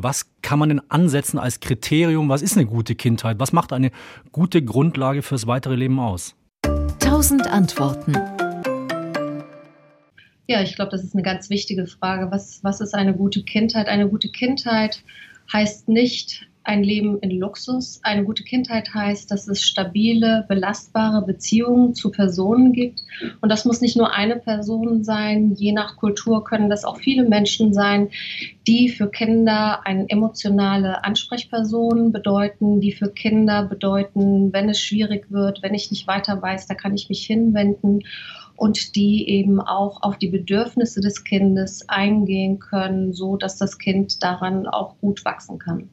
Was kann man denn ansetzen als Kriterium? Was ist eine gute Kindheit? Was macht eine gute Grundlage fürs weitere Leben aus? Tausend Antworten. Ja, ich glaube, das ist eine ganz wichtige Frage. Was, was ist eine gute Kindheit? Eine gute Kindheit heißt nicht ein Leben in Luxus. Eine gute Kindheit heißt, dass es stabile, belastbare Beziehungen zu Personen gibt. Und das muss nicht nur eine Person sein. Je nach Kultur können das auch viele Menschen sein, die für Kinder eine emotionale Ansprechperson bedeuten, die für Kinder bedeuten, wenn es schwierig wird, wenn ich nicht weiter weiß, da kann ich mich hinwenden und die eben auch auf die Bedürfnisse des Kindes eingehen können, so dass das Kind daran auch gut wachsen kann.